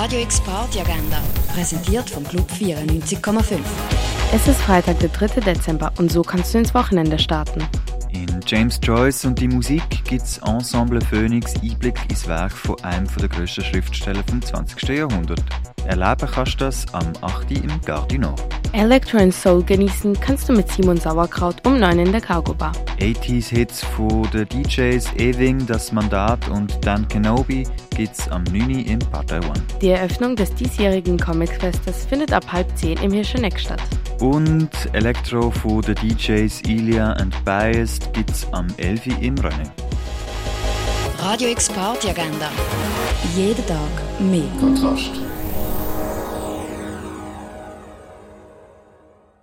Radio X Party Agenda, präsentiert vom Club 94,5. Es ist Freitag, der 3. Dezember und so kannst du ins Wochenende starten. In James Joyce und die Musik gibt's Ensemble Phoenix Einblick ins Werk von einem der grössten Schriftsteller vom 20. Jahrhundert. Erleben kannst du das am 8. im Gardino. Electro and Soul genießen kannst du mit Simon Sauerkraut um 9 in der Cargo Bar. 80s-Hits von den DJs Ewing, Das Mandat und Dan Kenobi gibt's am 9. im Partei One. Die Eröffnung des diesjährigen Comic-Festes findet ab halb 10 im Hirscheneck statt. Und Elektro von den DJs Ilia and Biased gibt's am 11. im Rennen. Radio X Party Agenda. Jeden Tag mehr. Kontrast.